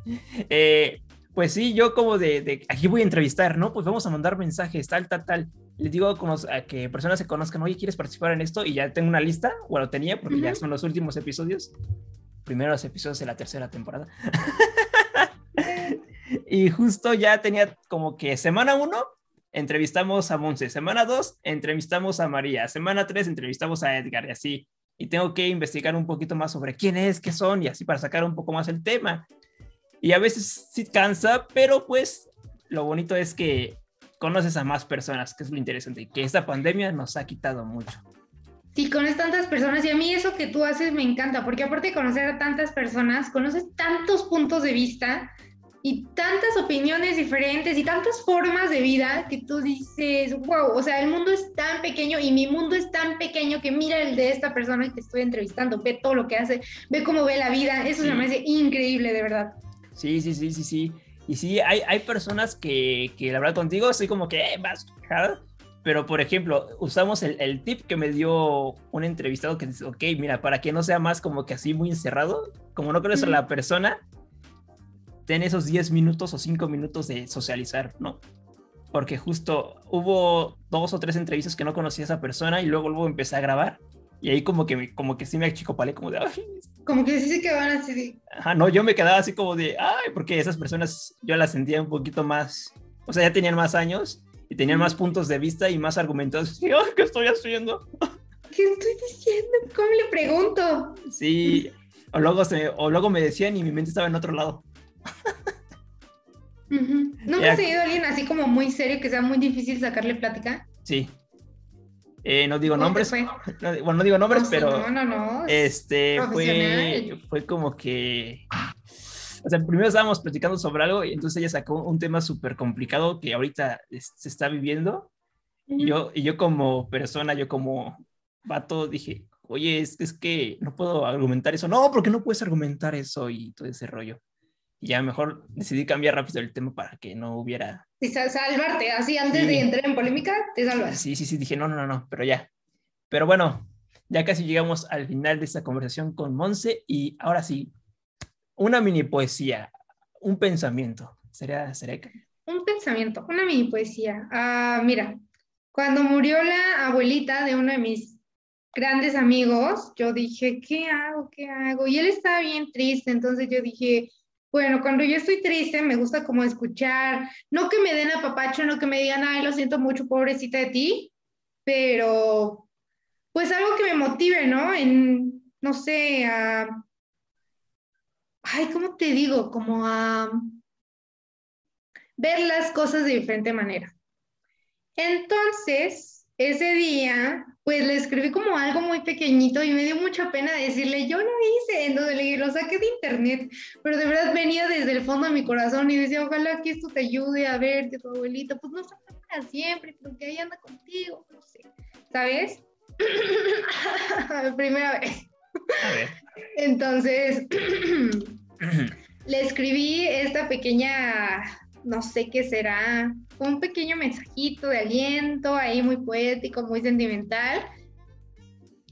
Speaker 1: Eh, pues sí, yo como de, aquí voy a entrevistar, ¿no? Pues vamos a mandar mensajes, tal, tal, tal. Les digo a, que personas se conozcan, oye, ¿quieres participar en esto? Y ya tengo una lista, bueno, tenía, porque ya son los últimos episodios, primeros episodios de la tercera temporada. (laughs) y justo ya tenía como que semana uno, entrevistamos a Monse, semana dos, entrevistamos a María, semana tres, entrevistamos a Edgar y así y tengo que investigar un poquito más sobre quién es, qué son y así para sacar un poco más el tema. Y a veces sí cansa, pero pues lo bonito es que conoces a más personas, que es lo interesante, y que esta pandemia nos ha quitado mucho.
Speaker 2: Sí, conoces tantas personas y a mí eso que tú haces me encanta, porque aparte de conocer a tantas personas, conoces tantos puntos de vista y tantas opiniones diferentes y tantas formas de vida que tú dices, wow, o sea, el mundo es tan pequeño y mi mundo es tan pequeño que mira el de esta persona que estoy entrevistando, ve todo lo que hace, ve cómo ve la vida, eso se me hace increíble, de verdad.
Speaker 1: Sí, sí, sí, sí, sí. Y sí, hay, hay personas que, que la verdad contigo estoy como que eh, vas, pero por ejemplo, usamos el, el, tip que me dio un entrevistado que dice, ok, mira, para que no sea más como que así muy encerrado, como no conoces a la persona, ten esos 10 minutos o 5 minutos de socializar, ¿no? Porque justo hubo dos o tres entrevistas que no conocía a esa persona y luego luego empecé a grabar y ahí como que, como que sí me achicopalé como de... Ay.
Speaker 2: Como que sí se quedaban así
Speaker 1: Ajá, no, yo me quedaba así como de... Ay, porque esas personas yo las sentía un poquito más... O sea, ya tenían más años y tenían más puntos de vista y más argumentos. (laughs) Y, ¿Qué estoy haciendo?
Speaker 2: ¿Qué estoy diciendo? ¿Cómo le pregunto?
Speaker 1: Sí, o luego, se, o luego me decían y mi mente estaba en otro lado.
Speaker 2: ¿Nunca has tenido alguien así como muy serio que sea muy difícil sacarle plática?
Speaker 1: Sí. Eh, no digo nombres. bueno, no digo nombres, pero.
Speaker 2: No, no, no.
Speaker 1: Este fue, fue como que. O sea, primero estábamos platicando sobre algo y entonces ella sacó un tema súper complicado que ahorita se está viviendo. y, yo, y yo como persona, yo como vato, dije, oye, es, es que no puedo argumentar eso. No, porque no puedes argumentar eso y todo ese rollo. Y ya mejor decidí cambiar rápido el tema para que no hubiera...
Speaker 2: salvarte, así antes de entrar en polémica, te salvas.
Speaker 1: Sí, sí, sí, dije, no, no, no, no, pero ya. Pero bueno, ya casi llegamos al final de esta conversación con Monse y ahora sí, una mini poesía, un pensamiento. ¿Sería, sería...
Speaker 2: Un pensamiento, una mini poesía. Ah, mira, Cuando murió la abuelita de uno de mis grandes amigos, yo dije, ¿qué hago? ¿Qué hago? Y él estaba bien triste, entonces yo dije, bueno, cuando yo estoy triste, me gusta como escuchar, no que me den a papacho, no que me digan, ay, lo siento mucho, pobrecita de ti, pero pues algo que me motive, ¿no? En, no sé, a, ay, ¿cómo te digo? Como a ver las cosas de diferente manera. Entonces, ese día, pues le escribí como algo muy pequeñito y me dio mucha pena decirle, yo lo hice, entonces le dije, lo saqué de internet, pero de verdad venía desde el fondo de mi corazón y decía, ojalá que esto te ayude a ver que tu abuelita, pues no está para siempre, pero que ahí anda contigo, no sé, ¿sabes? (laughs) Primera vez. Entonces, (clears throat) le escribí esta pequeña, no sé qué será, un pequeño mensajito de aliento, ahí muy poético, muy sentimental,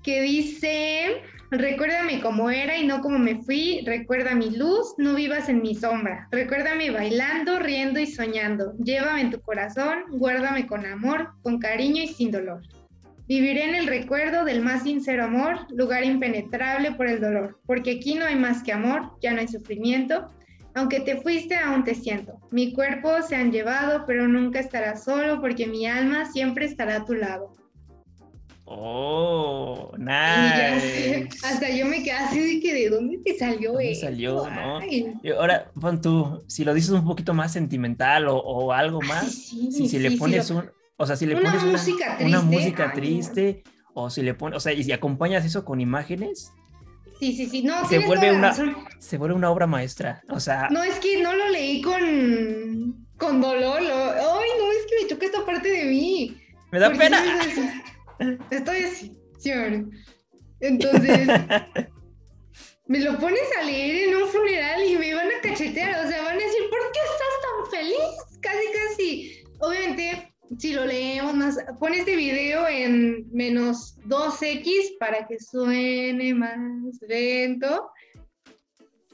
Speaker 2: que dice, recuérdame cómo era y no cómo me fui, recuerda mi luz, no vivas en mi sombra, recuérdame bailando, riendo y soñando, llévame en tu corazón, guárdame con amor, con cariño y sin dolor. Viviré en el recuerdo del más sincero amor, lugar impenetrable por el dolor, porque aquí no hay más que amor, ya no hay sufrimiento. Aunque te fuiste, aún te siento. Mi cuerpo se han llevado, pero nunca estará solo, porque mi alma siempre estará a tu lado.
Speaker 1: Oh, nice.
Speaker 2: hasta yo me quedé así de que de dónde te salió
Speaker 1: ¿Dónde salió, ¿no? ahora, pon tú, si lo dices un poquito más sentimental o, algo más, si, si le pones un, o sea, si le pones una música triste, una música triste o si le pones, o sea, y si acompañas eso con imágenes.
Speaker 2: Sí, sí, sí, no,
Speaker 1: se vuelve una se vuelve una obra maestra, o sea.
Speaker 2: No es que no lo leí con con dolor, lo... ay, no, es que me choca esta parte de mí.
Speaker 1: Me da pena.
Speaker 2: Estoy así, sí, Entonces, (laughs) me lo pones a leer en un funeral y me van a cachetear, o sea, van a decir, ¿por qué estás tan feliz? Casi, casi. Obviamente, si lo leemos más, pon este video en menos 2x para que suene más lento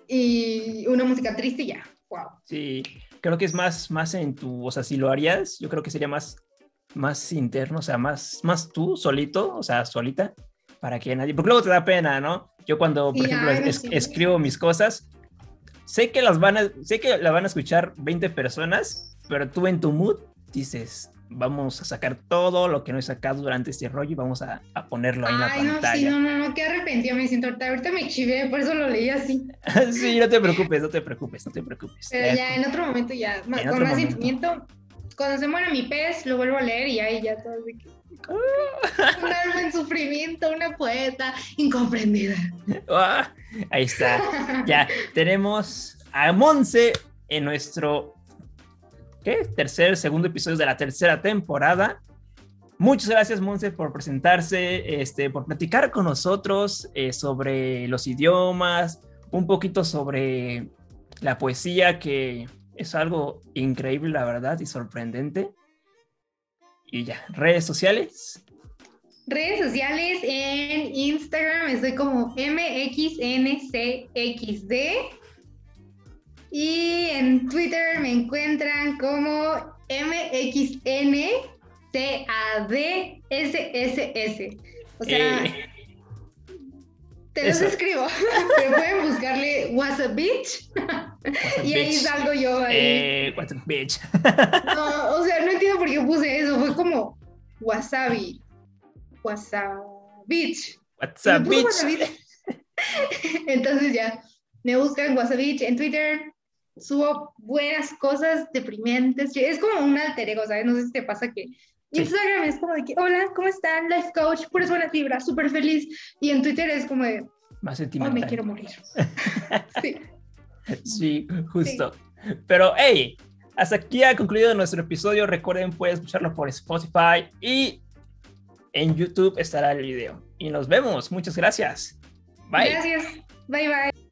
Speaker 2: y una música triste y ya. Wow.
Speaker 1: Sí, creo que es más, más en tu, o sea, si lo harías, yo creo que sería más, más interno, o sea, más, más tú solito, o sea, solita, para que nadie, porque luego te da pena, ¿no? Yo cuando, por ejemplo, escribo mis cosas, sé que las van a, sé que la van a escuchar 20 personas, pero tú en tu mood dices, vamos a sacar todo lo que no he sacado durante este rollo y vamos a, ponerlo ahí en la pantalla.
Speaker 2: No, sí, no, no, no, qué arrepentido me siento ahorita. Ahorita me chivé, por eso lo leí así. (laughs)
Speaker 1: sí, no te preocupes, no te preocupes, no te preocupes.
Speaker 2: Pero ya en otro momento, ya, con más sentimiento, cuando se muera mi pez, lo vuelvo a leer y ahí ya todo de que... (laughs) un alma en sufrimiento, una poeta incomprendida.
Speaker 1: Ah, ahí está. Ya tenemos a Monse en nuestro ¿qué? Tercer, segundo episodio de la tercera temporada. Muchas gracias, Monse, por presentarse, este, por platicar con nosotros eh, sobre los idiomas, un poquito sobre la poesía, que es algo increíble, la verdad, y sorprendente. Y ya, redes sociales.
Speaker 2: Redes sociales en Instagram estoy como MXNCXD y en Twitter me encuentran como MXNCADSSS. O sea, eh, te los escribo. (laughs) Pero pueden buscarle Beach. (laughs) y ahí salgo yo ahí.
Speaker 1: Eh, Beach.
Speaker 2: no, o sea, no entiendo por qué puse eso. Fue como Wasabi. WhatsApp Beach.
Speaker 1: WhatsApp Beach. (laughs)
Speaker 2: Entonces ya, me buscan WhatsApp Beach en Twitter, subo buenas cosas deprimentes. Es como un alter ego, ¿sabes? No sé si te pasa que Instagram es como de que, hola, ¿cómo están? Life coach, puras buenas vibras, súper feliz. Y en Twitter es como de,
Speaker 1: más sentimental.
Speaker 2: Oh, me quiero morir. (laughs) sí.
Speaker 1: Sí, justo. Pero, hey, hasta aquí ha concluido nuestro episodio. Recuerden, pueden escucharlo por Spotify y en YouTube estará el video. Y nos vemos. Muchas gracias. Bye.
Speaker 2: Gracias. Bye, bye.